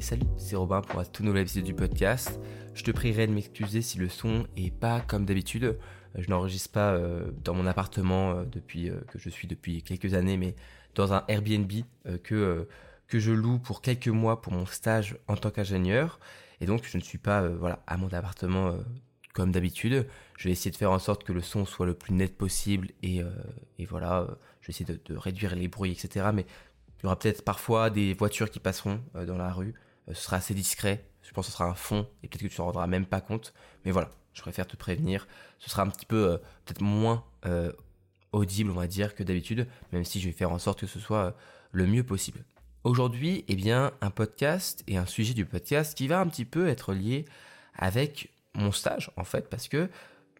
Salut, c'est Robin pour un tout nouvel épisode du podcast. Je te prierai de m'excuser si le son est pas comme d'habitude. Je n'enregistre pas euh, dans mon appartement euh, depuis euh, que je suis depuis quelques années, mais dans un Airbnb que que je loue pour quelques mois pour mon stage en tant qu'ingénieur. Et donc je ne suis pas voilà à mon appartement comme d'habitude. Je vais essayer de faire en sorte que le son soit le plus net possible et, voilà, je vais essayer de, réduire les bruits, etc. Mais il y aura peut-être parfois des voitures qui passeront euh, dans la rue. Euh, ce sera assez discret. Je pense que ce sera un fond et peut-être que tu t'en rendras même pas compte. Mais voilà, je préfère te prévenir. Ce sera un petit peu euh, peut-être moins audible, on va dire, que d'habitude, même si je vais faire en sorte que ce soit le mieux possible. Aujourd'hui, eh bien, un podcast et un sujet du podcast qui va un petit peu être lié avec mon stage, en fait, parce que,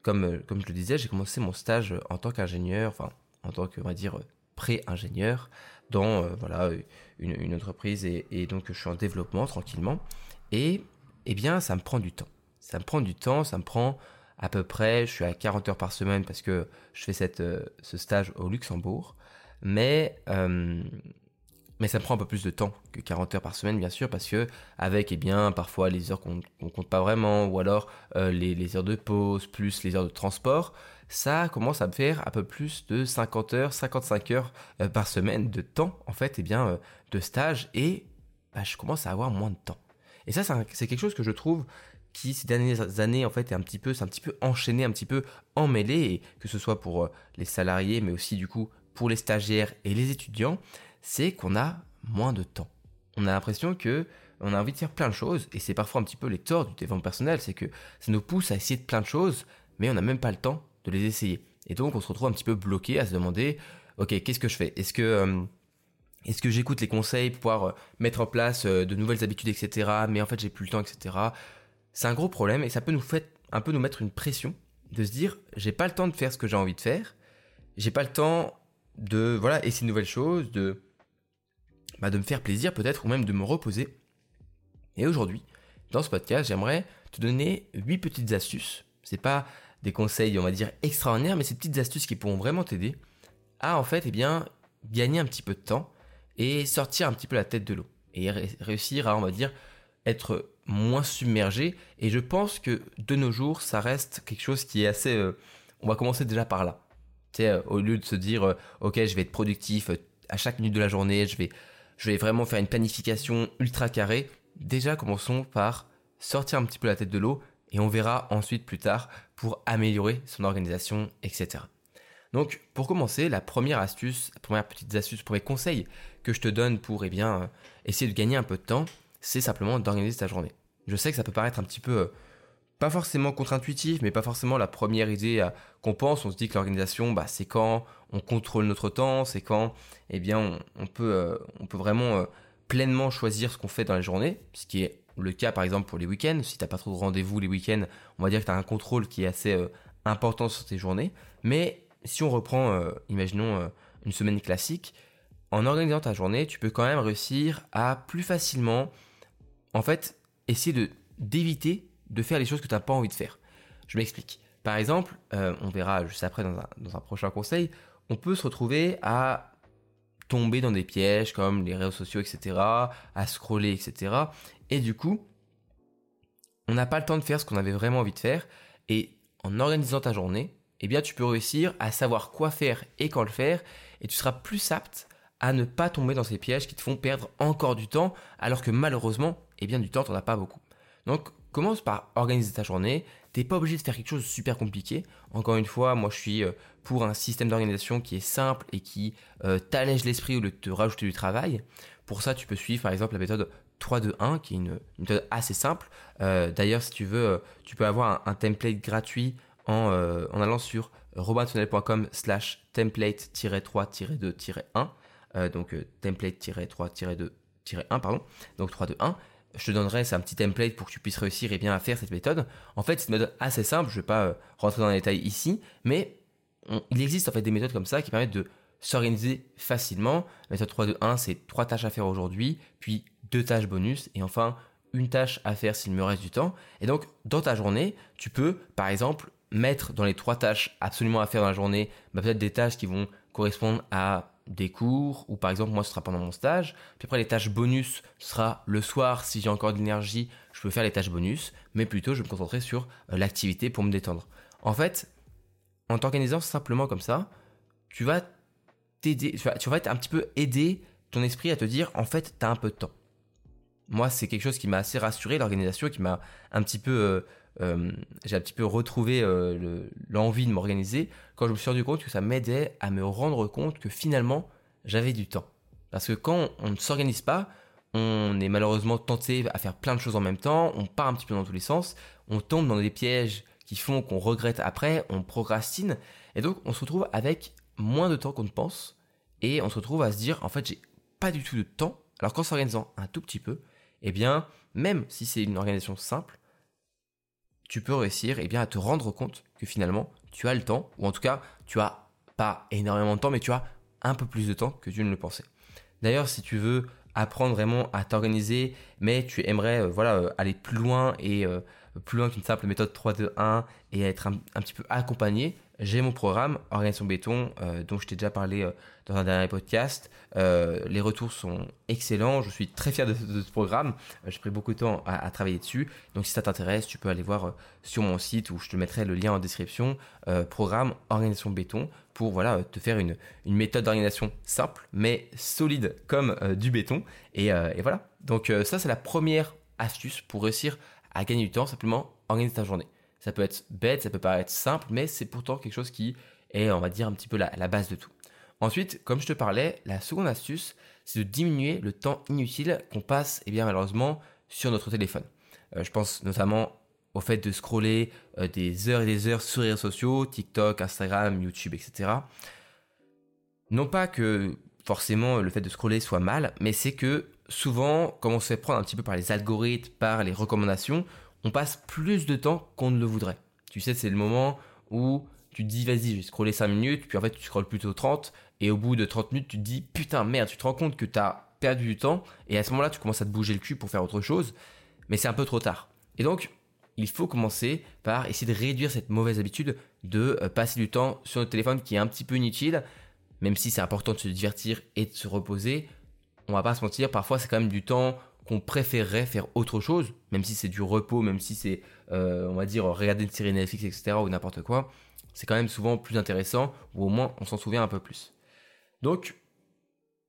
comme, comme je le disais, j'ai commencé mon stage en tant qu'ingénieur, enfin, en tant que, on va dire, pré-ingénieur dans euh, voilà une, entreprise et, donc je suis en développement tranquillement. Et eh bien ça me prend du temps. Ça me prend du temps ça me prend à peu près je suis à 40 heures par semaine parce que je fais cette euh, ce stage au Luxembourg. Mais euh, mais ça prend un peu plus de temps que 40 heures par semaine bien sûr parce que avec eh bien parfois les heures qu'on qu'on compte pas vraiment ou alors les, les heures de pause plus les heures de transport ça commence à me faire un peu plus de 50 heures, 55 heures euh, par semaine de temps, en fait, eh bien, euh, de stage, et bah, je commence à avoir moins de temps. Et ça, c'est quelque chose que je trouve qui ces dernières années en fait est un petit peu c'est un petit peu enchaîné un petit peu emmêlé et que ce soit pour euh, les salariés mais aussi du coup pour les stagiaires et les étudiants c'est qu'on a moins de temps on a l'impression que on a envie de faire plein de choses et c'est parfois un petit peu les torts du développement personnel c'est que ça nous pousse à essayer de plein de choses mais on n'a même pas le temps de les essayer. Et donc on se retrouve un petit peu bloqué à se demander, ok, qu'est-ce que je fais? Est-ce que euh, est-ce que j'écoute les conseils pour pouvoir euh, mettre en place euh, de nouvelles habitudes, etc. Mais en fait j'ai plus le temps, etc. C'est un gros problème et ça peut nous faire un peu nous mettre une pression de se dire j'ai pas le temps de faire ce que j'ai envie de faire, j'ai pas le temps de voilà essayer de nouvelles choses, de bah, de me faire plaisir peut-être ou même de me reposer. Et aujourd'hui, dans ce podcast, j'aimerais te donner huit petites astuces. C'est pas des conseils, on va dire, extraordinaires, mais ces petites astuces qui pourront vraiment t'aider à, en fait, eh bien, gagner un petit peu de temps et sortir un petit peu la tête de l'eau. Et réussir à, on va dire, être moins submergé. Et je pense que de nos jours, ça reste quelque chose qui est assez... Euh, on va commencer déjà par là. Tu sais, euh, au lieu de se dire, euh, ok, je vais être productif à chaque minute de la journée, je vais, je vais vraiment faire une planification ultra carrée. Déjà, commençons par sortir un petit peu la tête de l'eau et on verra ensuite plus tard pour améliorer son organisation, etc. Donc pour commencer, la première astuce, la première petite astuce, premier conseil que je te donne pour eh bien euh, essayer de gagner un peu de temps, c'est simplement d'organiser ta journée. Je sais que ça peut paraître un petit peu euh, pas forcément contre-intuitif, mais pas forcément la première idée euh, qu'on pense. On se dit que l'organisation, bah, c'est quand on contrôle notre temps, c'est quand, eh bien, on, peut, on peut vraiment pleinement choisir ce qu'on fait dans la journée, ce qui est le cas par exemple pour les week-ends. Si t'as pas trop de rendez-vous les week-ends, on va dire que tu as un contrôle qui est assez euh, important sur tes journées. Mais si on reprend, euh, imaginons euh, une semaine classique, en organisant ta journée, tu peux quand même réussir à plus facilement, en fait, essayer d'éviter de faire les choses que tu n'as pas envie de faire. Je m'explique. Par exemple, on verra juste après dans un, dans un prochain conseil, on peut se retrouver à tomber dans des pièges comme les réseaux sociaux, etc., à scroller, etc. Et du coup, on n'a pas le temps de faire ce qu'on avait vraiment envie de faire. Et en organisant ta journée, eh bien, tu peux réussir à savoir quoi faire et quand le faire, et tu seras plus apte à ne pas tomber dans ces pièges qui te font perdre encore du temps, alors que malheureusement, eh bien, du temps, t'en as pas beaucoup. Donc, commence par organiser ta journée. T'es pas obligé de faire quelque chose de super compliqué. Encore une fois, moi je suis euh, pour un système d'organisation qui est simple et qui euh, t'allège l'esprit au lieu de te rajouter du travail. Pour ça, tu peux suivre par exemple la méthode 3-2-1 qui est une, méthode assez simple. Euh, d'ailleurs, si tu veux, tu peux avoir un, template gratuit en, allant sur robinsonnel.com slash template-3-2-1. donc template-3-2-1, pardon. Donc 3-2-1 je te donnerai c'est un petit template pour que tu puisses réussir et bien à faire cette méthode. En fait, c'est une méthode assez simple, je vais pas euh, rentrer dans les détails ici, mais il existe en fait des méthodes comme ça qui permettent de s'organiser facilement. La méthode 3 2 1, c'est trois tâches à faire aujourd'hui, puis deux tâches bonus et enfin une tâche à faire s'il me reste du temps. Et donc dans ta journée, tu peux par exemple mettre dans les trois tâches absolument à faire dans la journée, bah, peut-être des tâches qui vont correspondre à des cours, ou par exemple moi ce sera pendant mon stage. Puis après les tâches bonus, ce sera le soir si j'ai encore de l'énergie, je peux faire les tâches bonus, mais plutôt je vais me concentrer sur euh, l'activité pour me détendre. En fait, en t'organisant simplement comme ça, tu vas t'aider, tu vas, être un petit peu aider ton esprit à te dire en fait tu as un peu de temps. Moi c'est quelque chose qui m'a assez rassuré, l'organisation, qui m'a un petit peu... Euh, euh, j'ai un petit peu retrouvé l'envie de m'organiser. Quand je me suis rendu compte que ça m'aidait à me rendre compte que finalement j'avais du temps. Parce que quand on ne s'organise pas, on est malheureusement tenté à faire plein de choses en même temps, on part un petit peu dans tous les sens, on tombe dans des pièges qui font qu'on regrette après, on procrastine, et donc on se retrouve avec moins de temps qu'on ne pense, et on se retrouve à se dire, en fait, j'ai pas du tout de temps, alors qu'en s'organisant un tout petit peu, eh bien, même si c'est une organisation simple, tu peux réussir eh bien, à te rendre compte que finalement, tu as le temps, ou en tout cas, tu as pas énormément de temps, mais tu as un peu plus de temps que tu ne le pensais. D'ailleurs, si tu veux apprendre vraiment à t'organiser, mais tu aimerais euh, voilà, euh, aller plus loin et euh, plus loin qu'une simple méthode 3-2-1 et être un, petit peu accompagné, j'ai mon programme Organisation Béton euh, dont je t'ai déjà parlé euh, dans un dernier podcast. Euh, les retours sont excellents, je suis très fier de, ce programme. j'ai pris beaucoup de temps à, travailler dessus. Donc si ça t'intéresse, tu peux aller voir sur mon site où je te mettrai le lien en description. programme Organisation Béton pour voilà te faire une, une méthode d'organisation simple mais solide comme du béton. Et, et voilà. Donc ça c'est la première astuce pour réussir gagner du temps, simplement organiser ta journée. Ça peut être bête, ça peut paraître simple, mais c'est pourtant quelque chose qui est, on va dire, un petit peu la, base de tout. Ensuite, comme je te parlais, la seconde astuce, c'est de diminuer le temps inutile qu'on passe, et eh bien malheureusement, sur notre téléphone. Euh, je pense notamment au fait de scroller euh, des heures et des heures sur les réseaux sociaux, TikTok, Instagram, YouTube, etc. Non pas que forcément le fait de scroller soit mal, mais c'est que souvent, comme on se fait prendre un petit peu par les algorithmes, par les recommandations, on passe plus de temps qu'on ne le voudrait. Tu sais, c'est le moment où tu te dis, vas-y, je vais scroller 5 minutes, puis en fait, tu scrolles plutôt 30, et au bout de 30 minutes, tu te dis, putain, merde, tu te rends compte que tu as perdu du temps, et à ce moment-là, tu commences à te bouger le cul pour faire autre chose, mais c'est un peu trop tard. Et donc, il faut commencer par essayer de réduire cette mauvaise habitude de euh, passer du temps sur notre téléphone qui est un petit peu inutile, même si c'est important de se divertir et de se reposer on va pas se mentir, parfois c'est quand même du temps qu'on préférerait faire autre chose, même si c'est du repos, même si c'est, euh, on va dire, regarder une série Netflix, etc., ou n'importe quoi, c'est quand même souvent plus intéressant, ou au moins on s'en souvient un peu plus. Donc,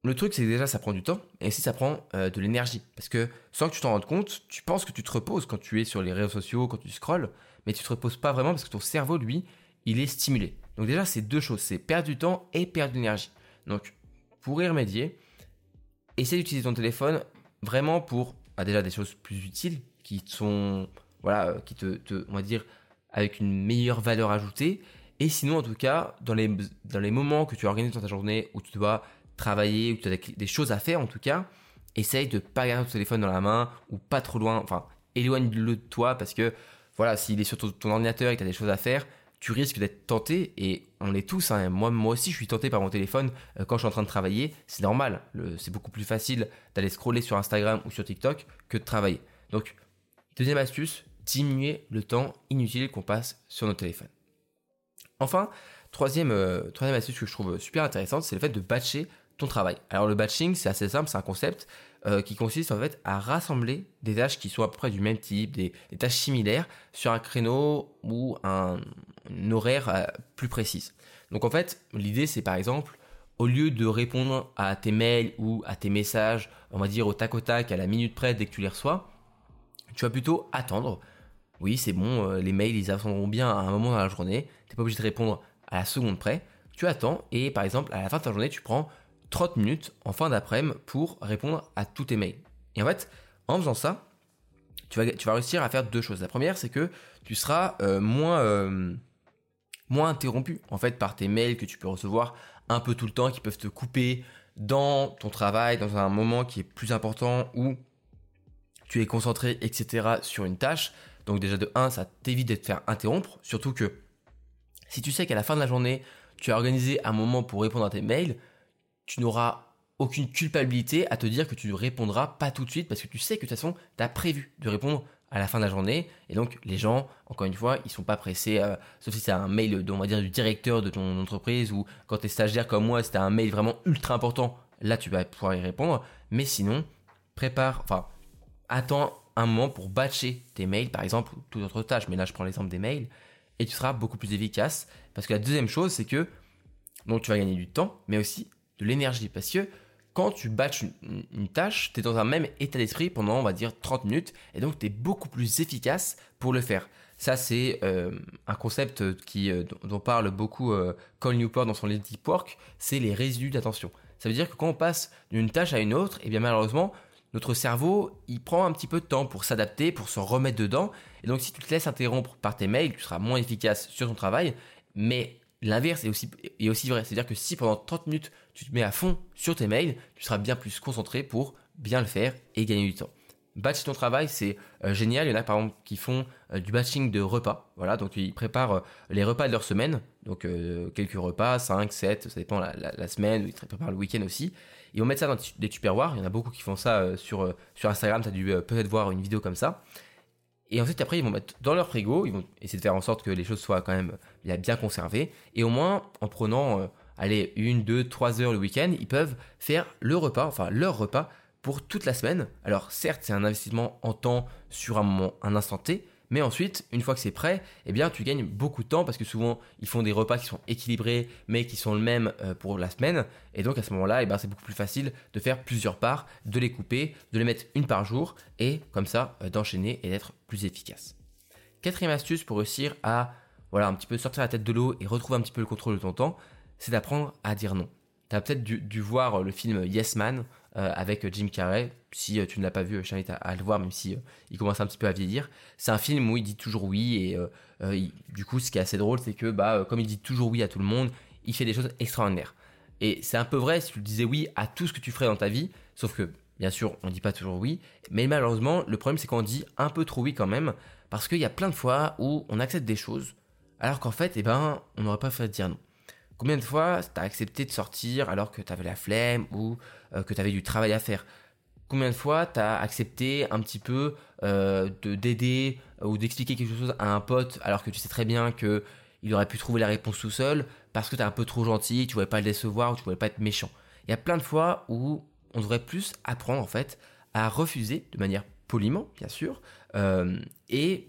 le truc, c'est que déjà, ça prend du temps, et aussi ça prend euh, de l'énergie. Parce que sans que tu t'en rendes compte, tu penses que tu te reposes quand tu es sur les réseaux sociaux, quand tu scrolles, mais tu te reposes pas vraiment parce que ton cerveau, lui, il est stimulé. Donc déjà, c'est deux choses, c'est perdre du temps et perdre de l'énergie. Donc, pour y remédier, essaie d'utiliser ton téléphone vraiment pour bah, déjà des choses plus utiles qui sont voilà euh, qui te, on va dire avec une meilleure valeur ajoutée. Et sinon en tout cas dans les dans les moments que tu organises dans ta journée où tu dois travailler où tu as des choses à faire en tout cas essaye de pas garder ton téléphone dans la main ou pas trop loin. Enfin éloigne-le de toi parce que voilà s'il est sur ton, ordinateur et que tu as des choses à faire tu risques d'être tenté, et on l'est tous, hein. moi, moi aussi je suis tenté par mon téléphone euh, quand je suis en train de travailler, c'est normal, c'est beaucoup plus facile d'aller scroller sur Instagram ou sur TikTok que de travailler. Donc, deuxième astuce, diminuer le temps inutile qu'on passe sur notre téléphone. Enfin, troisième, euh, troisième astuce que je trouve super intéressante, c'est le fait de batcher ton travail. Alors le batching, c'est assez simple, c'est un concept euh, qui consiste en fait à rassembler des tâches qui sont à peu près du même type, des, tâches similaires, sur un créneau ou un, horaire euh, plus précis. Donc en fait, l'idée c'est par exemple, au lieu de répondre à tes mails ou à tes messages, on va dire au tac au tac, à la minute près dès que tu les reçois, tu vas plutôt attendre. Oui, c'est bon, euh, les mails ils attendront bien à un moment dans la journée, tu n'es pas obligé de répondre à la seconde près. Tu attends et par exemple à la fin de ta journée, tu prends 30 minutes en fin d'après-midi pour répondre à tous tes mails. Et en fait, en faisant ça, tu vas, réussir à faire deux choses. La première, c'est que tu seras euh, moins, euh, moins interrompu en fait par tes mails que tu peux recevoir un peu tout le temps, qui peuvent te couper dans ton travail, dans un moment qui est plus important où tu es concentré, etc. sur une tâche. Donc déjà de 1, ça t'évite de te faire interrompre. Surtout que si tu sais qu'à la fin de la journée, tu as organisé un moment pour répondre à tes mails, tu n'auras aucune culpabilité à te dire que tu ne répondras pas tout de suite parce que tu sais que de toute façon, tu as prévu de répondre à la fin de la journée. Et donc, les gens, encore une fois, ils sont pas pressés, euh, sauf si c'est un mail, on va dire, du directeur de ton entreprise ou quand tu es stagiaire comme moi, c'était un mail vraiment ultra important, là, tu vas pouvoir y répondre. Mais sinon, prépare, enfin, attends un moment pour batcher tes mails, par exemple, ou toute autre tâche. Mais là, je prends l'exemple des mails et tu seras beaucoup plus efficace. Parce que la deuxième chose, c'est que, donc, tu vas gagner du temps, mais aussi de l'énergie. Parce que quand tu batches une, tâche, tu es dans un même état d'esprit pendant, on va dire, 30 minutes, et donc tu es beaucoup plus efficace pour le faire. Ça, c'est euh, un concept qui, euh, dont parle beaucoup euh, Cole Newport dans son livre Deep Work, c'est les résidus d'attention. Ça veut dire que quand on passe d'une tâche à une autre, et eh bien malheureusement, notre cerveau, il prend un petit peu de temps pour s'adapter, pour se remettre dedans. Et donc, si tu te laisses interrompre par tes mails, tu seras moins efficace sur ton travail. Mais L'inverse est aussi, est aussi vrai. C'est-à-dire que si pendant 30 minutes, tu te mets à fond sur tes mails, tu seras bien plus concentré pour bien le faire et gagner du temps. Batch ton travail, c'est euh, génial. Il y en a par exemple qui font euh, du batching de repas. Voilà, donc ils préparent euh, les repas de leur semaine. Donc quelques repas, 5, 7, ça dépend la, semaine. Ils préparent le week-end aussi. Ils vont mettre ça dans des tupperwares. Il y en a beaucoup qui font ça sur, sur Instagram. Tu as dû peut-être voir une vidéo comme ça. Et ensuite, après, ils vont mettre dans leur frigo, ils vont essayer de faire en sorte que les choses soient quand même bien conservées. Et au moins, en prenant, allez, une, deux, trois heures le week-end, ils peuvent faire le repas, enfin leur repas pour toute la semaine. Alors certes, c'est un investissement en temps sur un moment, un instant T, mais ensuite, une fois que c'est prêt, eh bien, tu gagnes beaucoup de temps parce que souvent, ils font des repas qui sont équilibrés, mais qui sont le même euh, pour la semaine. Et donc, à ce moment-là, eh ben, c'est beaucoup plus facile de faire plusieurs parts, de les couper, de les mettre une par jour, et comme ça, euh, d'enchaîner et d'être plus efficace. Quatrième astuce pour réussir à, voilà, un petit peu sortir la tête de l'eau et retrouver un petit peu le contrôle de ton temps, c'est d'apprendre à dire non. Tu as peut-être dû, voir le film Yes Man euh, avec Jim Carrey. Si euh, tu ne l'as pas vu, je t'invite à, le voir, même si euh, il commence un petit peu à vieillir. C'est un film où il dit toujours oui et du coup, ce qui est assez drôle, c'est que bah, comme il dit toujours oui à tout le monde, il fait des choses extraordinaires. Et c'est un peu vrai si tu disais oui à tout ce que tu ferais dans ta vie, sauf que bien sûr, on ne dit pas toujours oui, mais malheureusement, le problème c'est qu'on dit un peu trop oui quand même, parce qu'il y a plein de fois où on accepte des choses, alors qu'en fait, eh ben, on n'aurait pas fait dire non. Combien de fois t'as accepté de sortir alors que t'avais la flemme ou euh, que t'avais du travail à faire? Combien de fois t'as accepté un petit peu euh, de d'aider ou d'expliquer quelque chose à un pote alors que tu sais très bien que il aurait pu trouver la réponse tout seul parce que t'es un peu trop gentil, tu voulais pas le décevoir ou tu voulais pas être méchant? Il y a plein de fois où on devrait plus apprendre en fait à refuser de manière poliment bien sûr euh, et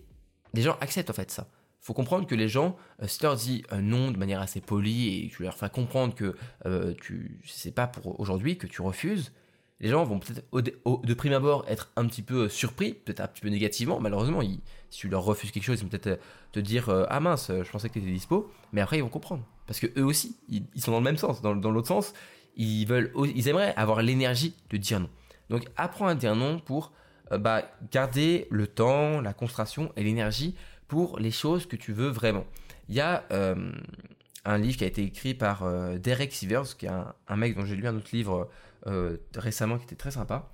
les gens acceptent en fait ça faut comprendre que les gens, euh, si tu leur dis euh, non de manière assez polie et tu leur fais comprendre que euh, tu c'est pas pour aujourd'hui que tu refuses, les gens vont peut-être de prime abord être un petit peu surpris, peut-être un petit peu négativement. Malheureusement, si tu leur refuses quelque chose, ils vont peut-être te dire ah mince, je pensais que tu étais dispo, mais après ils vont comprendre parce que eux aussi, ils, sont dans le même sens, dans, dans l'autre sens, ils veulent, ils aimeraient avoir l'énergie de dire non. Donc apprends à dire non pour bah, garder le temps, la concentration et l'énergie pour les choses que tu veux vraiment. Il y a euh, un livre qui a été écrit par euh, Derek Sivers, qui est un, mec dont j'ai lu un autre livre euh, récemment qui était très sympa,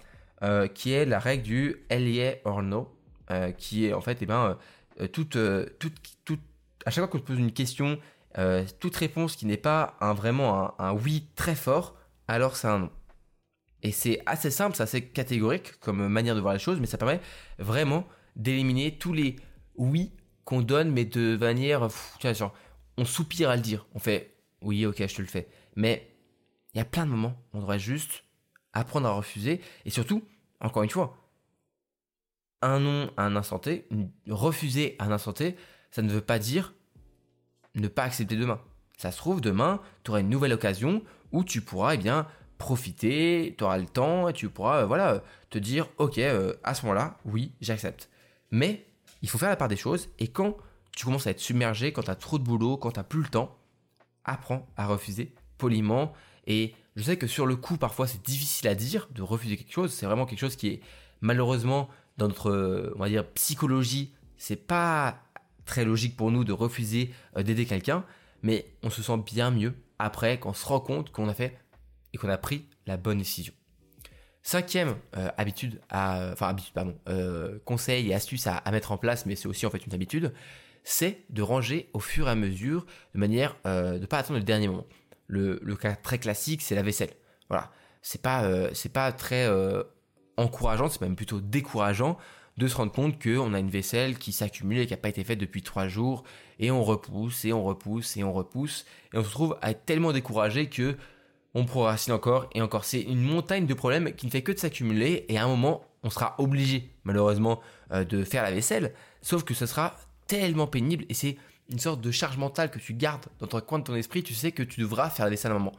qui est la règle du LA or no, qui est en fait, eh ben, toute, toute, toute, à chaque fois qu'on te pose une question, toute réponse qui n'est pas un, vraiment un, un oui très fort, alors c'est un non. Et c'est assez simple, c'est assez catégorique comme manière de voir les choses, mais ça permet vraiment d'éliminer tous les oui qu'on donne, mais de manière, tu vois, genre, on soupire à le dire. On fait, oui, ok, je te le fais. Mais il y a plein de moments on devrait juste apprendre à refuser. Et surtout, encore une fois, un non à un instant T, refuser à un instant T, ça ne veut pas dire ne pas accepter demain. Ça se trouve, demain, tu auras une nouvelle occasion où tu pourras, eh bien, profiter, tu auras le temps et tu pourras, euh, voilà, te dire, ok, euh, à ce moment-là, oui, j'accepte. Mais il faut faire la part des choses et quand tu commences à être submergé, quand tu as trop de boulot, quand tu n'as plus le temps, apprends à refuser poliment. Et je sais que sur le coup, parfois, c'est difficile à dire de refuser quelque chose. C'est vraiment quelque chose qui est malheureusement dans notre, on va dire, psychologie, c'est pas très logique pour nous de refuser euh, d'aider quelqu'un, mais on se sent bien mieux après qu'on se rend compte qu'on a fait et qu'on a pris la bonne décision. Cinquième euh, habitude, à, enfin habitude, pardon, euh, conseil et astuce à, mettre en place, mais c'est aussi en fait une habitude, c'est de ranger au fur et à mesure, de manière euh, de ne pas attendre le dernier moment. Le, cas très classique, c'est la vaisselle. Voilà, c'est pas, c'est pas très encourageant, c'est même plutôt décourageant de se rendre compte qu'on a une vaisselle qui s'accumule et qui n'a pas été faite depuis trois jours, et on repousse, et on repousse, et on repousse, et on se trouve à être tellement découragé que on procrastine encore et encore. C'est une montagne de problèmes qui ne fait que de s'accumuler, et à un moment, on sera obligé, malheureusement, euh, de faire la vaisselle, sauf que ce sera tellement pénible, et c'est une sorte de charge mentale que tu gardes dans ton coin de ton esprit, tu sais que tu devras faire la vaisselle à un moment.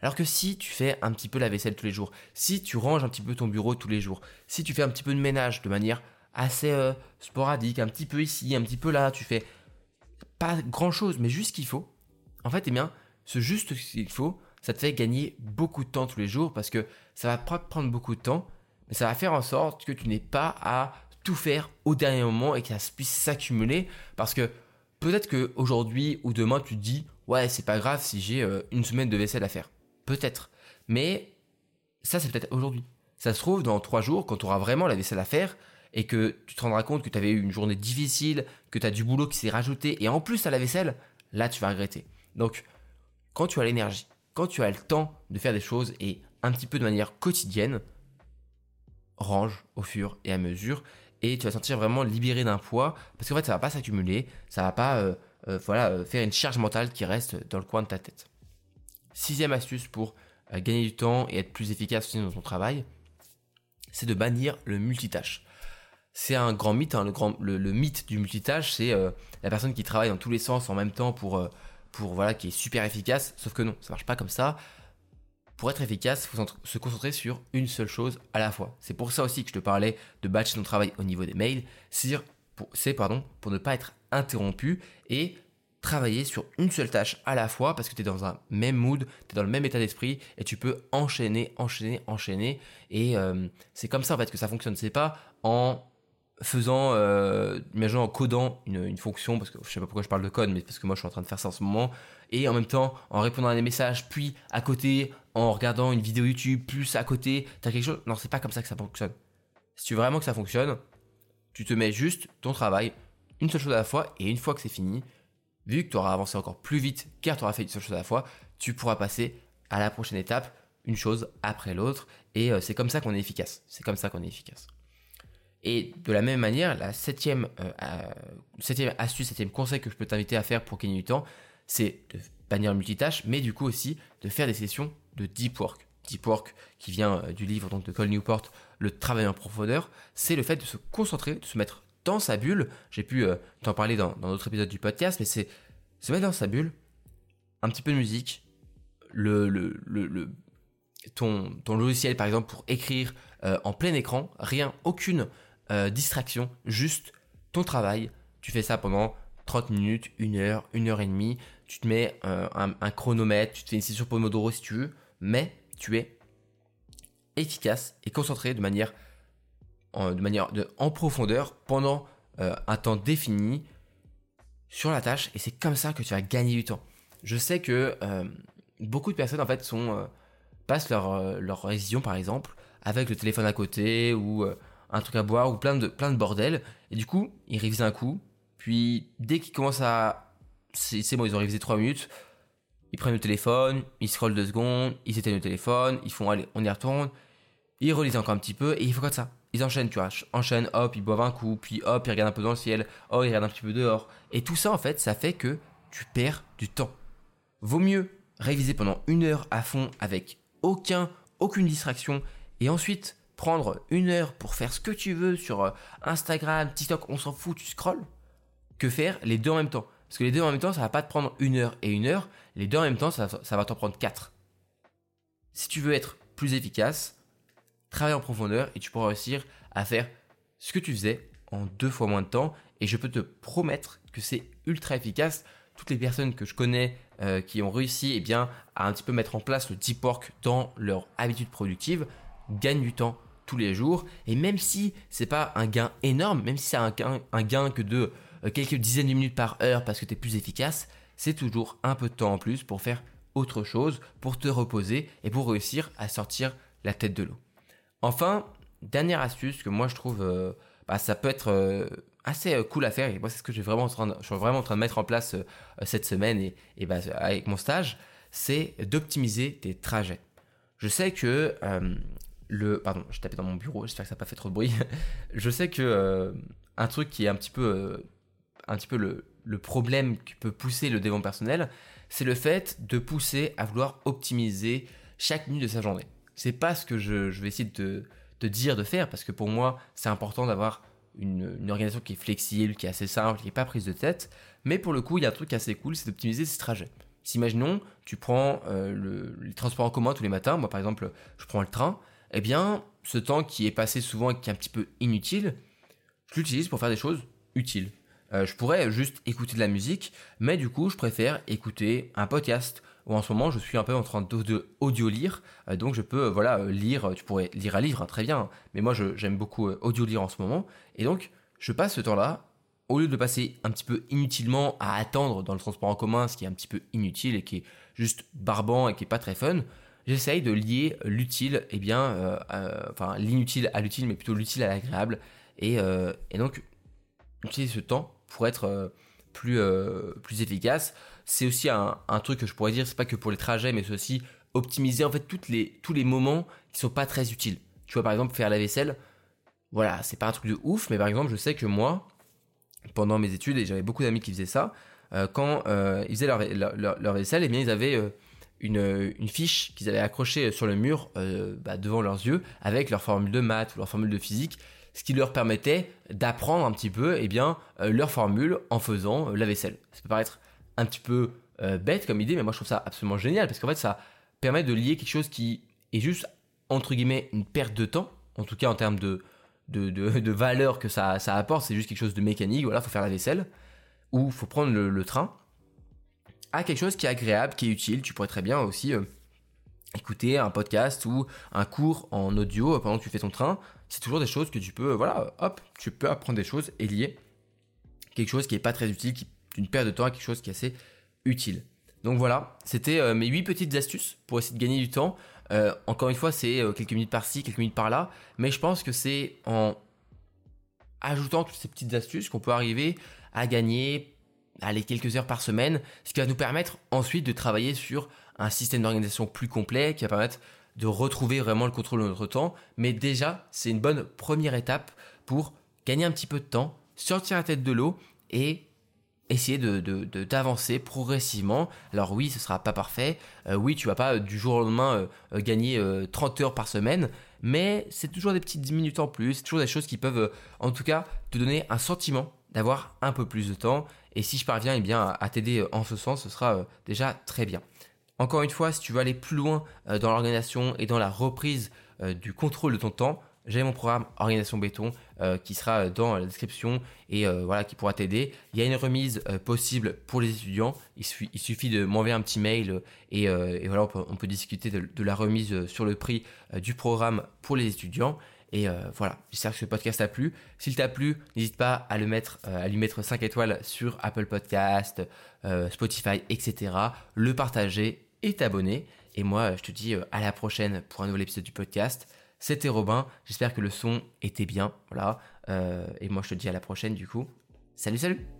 Alors que si tu fais un petit peu la vaisselle tous les jours, si tu ranges un petit peu ton bureau tous les jours, si tu fais un petit peu de ménage de manière assez euh, sporadique, un petit peu ici, un petit peu là, tu fais pas grand chose, mais juste ce qu'il faut. En fait, eh bien, ce juste ce qu'il faut, ça te fait gagner beaucoup de temps tous les jours parce que ça va prendre beaucoup de temps, mais ça va faire en sorte que tu n'aies pas à tout faire au dernier moment et que ça puisse s'accumuler. Parce que peut-être que aujourd'hui ou demain tu te dis ouais c'est pas grave si j'ai euh, une semaine de vaisselle à faire peut-être. Mais ça c'est peut-être aujourd'hui. Ça se trouve dans trois jours quand tu auras vraiment la vaisselle à faire et que tu te rendras compte que tu avais eu une journée difficile que tu as du boulot qui s'est rajouté et en plus à la vaisselle là tu vas regretter. Donc quand tu as l'énergie quand tu as le temps de faire des choses et un petit peu de manière quotidienne range au fur et à mesure et tu vas te sentir vraiment libéré d'un poids parce qu'en fait ça va pas s'accumuler, ça va pas euh, euh, voilà, euh, faire une charge mentale qui reste dans le coin de ta tête. Sixième astuce pour gagner du temps et être plus efficace dans ton travail, c'est de bannir le multitâche. C'est un grand mythe, hein, le, grand, le, mythe du multitâche, c'est la personne qui travaille dans tous les sens en même temps pour, pour voilà, qui est super efficace, sauf que non, ça marche pas comme ça pour être efficace, faut se concentrer sur une seule chose à la fois. C'est pour ça aussi que je te parlais de batcher ton travail au niveau des mails. C'est pour, pardon, pour ne pas être interrompu et travailler sur une seule tâche à la fois parce que tu es dans un même mood, tu es dans le même état d'esprit et tu peux enchaîner, enchaîner, enchaîner. Et euh, c'est comme ça en fait que ça fonctionne. C'est pas en faisant, euh, imaginons en codant une, fonction, parce que je sais pas pourquoi je parle de code, mais parce que moi je suis en train de faire ça en ce moment, et en même temps en répondant à des messages, puis à côté en regardant une vidéo YouTube, plus à côté, t'as quelque chose. Non, c'est pas comme ça que ça fonctionne. Si tu veux vraiment que ça fonctionne, tu te mets juste ton travail, une seule chose à la fois, et une fois que c'est fini, vu que tu auras avancé encore plus vite car tu auras fait une seule chose à la fois, tu pourras passer à la prochaine étape, une chose après l'autre, et euh, c'est comme ça qu'on est efficace. C'est comme ça qu'on est efficace. Et de la même manière, la septième, euh, euh, septième astuce, septième conseil que je peux t'inviter à faire pour gagner du temps, c'est de bannir le multitâche, mais du coup aussi de faire des sessions de deep work. Deep work qui vient euh, du livre donc, de Cole Newport, Le travail en profondeur, c'est le fait de se concentrer, de se mettre dans sa bulle. J'ai pu t'en parler dans, d'autres épisodes du podcast, mais c'est se mettre dans sa bulle, un petit peu de musique, le, le, le, ton, ton logiciel par exemple pour écrire en plein écran, rien, aucune euh, distraction, juste ton travail. Tu fais ça pendant 30 minutes, 1 heure, 1 heure et demie. Tu te mets euh, un, chronomètre, tu te fais une session Pomodoro si tu veux, mais tu es efficace et concentré de manière en, de manière en profondeur pendant euh, un temps défini sur la tâche et c'est comme ça que tu vas gagner du temps. Je sais que beaucoup de personnes en fait sont passent leur leur révision par exemple avec le téléphone à côté ou un truc à boire ou plein de, plein de bordel. Et du coup, ils révisent un coup. Puis dès qu'ils commencent à... C'est bon, ils ont révisé 3 minutes. Ils prennent le téléphone, ils scrollent 2 secondes, ils éteignent le téléphone, ils font allez, on y retourne. Ils relisent encore un petit peu et il faut comme ça. Ils enchaînent, tu vois. Enchaînent, hop, ils boivent un coup, puis hop, ils regardent un peu dans le ciel, oh, ils regardent un petit peu dehors. Et tout ça, en fait, ça fait que tu perds du temps. Vaut mieux réviser pendant une heure à fond avec aucun, aucune distraction et ensuite prendre une heure pour faire ce que tu veux sur euh, Instagram, TikTok, on s'en fout, tu scrolls, que faire les deux en même temps? Parce que les deux en même temps, ça va pas te prendre une heure et une heure, les deux en même temps, ça, va t'en prendre quatre. Si tu veux être plus efficace, travaille en profondeur et tu pourras réussir à faire ce que tu faisais en deux fois moins de temps. Et je peux te promettre que c'est ultra efficace. Toutes les personnes que je connais euh, qui ont réussi eh bien, à un petit peu mettre en place le deep work dans leur habitude productive gagnent du temps tous les jours. Et même si c'est pas un gain énorme, même si c'est un gain, un gain que de euh, quelques dizaines de minutes par heure parce que tu es plus efficace, c'est toujours un peu de temps en plus pour faire autre chose, pour te reposer et pour réussir à sortir la tête de l'eau. Enfin, dernière astuce que moi je trouve, euh, bah, ça peut être euh, assez cool à faire et moi c'est ce que je suis vraiment en train de mettre en place cette semaine et, et bah, avec mon stage, c'est d'optimiser tes trajets. Je sais que le, pardon, je tapais dans mon bureau, j'espère que ça n'a pas fait trop de bruit. je sais que un truc qui est un petit peu, un petit peu le, le problème qui peut pousser le développement personnel, c'est le fait de pousser à vouloir optimiser chaque minute de sa journée. C'est pas ce que je, vais essayer de, dire, de faire, parce que pour moi, c'est important d'avoir une, organisation qui est flexible, qui est assez simple, qui n'est pas prise de tête. Mais pour le coup, il y a un truc assez cool, c'est d'optimiser ses trajets. Si imaginons, tu prends euh, le, les transports en commun tous les matins, moi par exemple, je prends le train, eh bien, ce temps qui est passé souvent et qui est un petit peu inutile, je l'utilise pour faire des choses utiles. Euh, je pourrais juste écouter de la musique, mais du coup, je préfère écouter un podcast. Ou en ce moment, je suis un peu en train de, audio lire, euh, donc je peux voilà lire. Tu pourrais lire un livre, hein, très bien. Mais moi, j'aime beaucoup euh, audio lire en ce moment, et donc je passe ce temps-là au lieu de passer un petit peu inutilement à attendre dans le transport en commun, ce qui est un petit peu inutile et qui est juste barbant et qui est pas très fun. J'essaye de lier l'utile, eh bien, enfin l'inutile à l'utile, mais plutôt l'utile à l'agréable. Et, et donc, utiliser ce temps pour être euh, plus, euh, plus efficace. C'est aussi un, truc que je pourrais dire, c'est pas que pour les trajets, mais c'est aussi optimiser en fait toutes les, tous les moments qui sont pas très utiles. Tu vois, par exemple, faire la vaisselle, voilà, c'est pas un truc de ouf, mais par exemple, je sais que moi, pendant mes études, et j'avais beaucoup d'amis qui faisaient ça, euh, quand ils faisaient leur, leur, vaisselle, et eh bien, ils avaient une, fiche qu'ils avaient accrochée sur le mur bah, devant leurs yeux avec leur formule de maths ou leur formule de physique ce qui leur permettait d'apprendre un petit peu eh bien, euh, leur formule en faisant euh, la vaisselle. Ça peut paraître un petit peu euh, bête comme idée, mais moi je trouve ça absolument génial parce qu'en fait ça permet de lier quelque chose qui est juste entre guillemets une perte de temps, en tout cas en termes de, de, valeur que ça, ça apporte, c'est juste quelque chose de mécanique, voilà, faut faire la vaisselle, ou faut prendre le, train, à quelque chose qui est agréable, qui est utile. Tu pourrais très bien aussi écouter un podcast ou un cours en audio pendant que tu fais ton train, c'est toujours des choses que tu peux, voilà, hop, tu peux apprendre des choses et lier quelque chose qui n'est pas très utile, qui une perte de temps à quelque chose qui est assez utile. Donc voilà, c'était euh, mes 8 petites astuces pour essayer de gagner du temps. Euh, encore une fois, c'est euh, quelques minutes par-ci, quelques minutes par-là, mais je pense que c'est en ajoutant toutes ces petites astuces qu'on peut arriver à gagner allez, quelques heures par semaine, ce qui va nous permettre ensuite de travailler sur un système d'organisation plus complet qui va permettre de retrouver vraiment le contrôle de notre temps. Mais déjà, c'est une bonne première étape pour gagner un petit peu de temps, sortir la tête de l'eau et essayer de, d'avancer progressivement. Alors oui, ce sera pas parfait. Euh, oui, tu vas pas euh, du jour au lendemain euh, gagner 30 heures par semaine, mais c'est toujours des petites minutes en plus, c'est toujours des choses qui peuvent en tout cas te donner un sentiment d'avoir un peu plus de temps. Et si je parviens eh bien, à t'aider en ce sens, ce sera déjà très bien. Encore une fois, si tu veux aller plus loin euh, dans l'organisation et dans la reprise euh, du contrôle de ton temps, j'ai mon programme Organisation Béton euh, qui sera dans la description et voilà qui pourra t'aider. Il y a une remise possible pour les étudiants. Il, suffit, de m'envoyer un petit mail et, voilà on peut, discuter de, la remise sur le prix du programme pour les étudiants. Et voilà, j'espère que ce podcast t'a plu. S'il t'a plu, n'hésite pas à le mettre, à lui mettre 5 étoiles sur Apple Podcast, Spotify, etc. Le partager et t'abonner. Et moi, je te dis euh, à la prochaine pour un nouvel épisode du podcast. C'était Robin. J'espère que le son était bien. Voilà. Euh, et moi, je te dis à la prochaine du coup. Salut, salut